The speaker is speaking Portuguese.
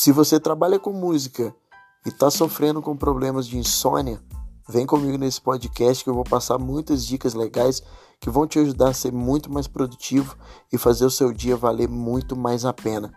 Se você trabalha com música e está sofrendo com problemas de insônia, vem comigo nesse podcast que eu vou passar muitas dicas legais que vão te ajudar a ser muito mais produtivo e fazer o seu dia valer muito mais a pena.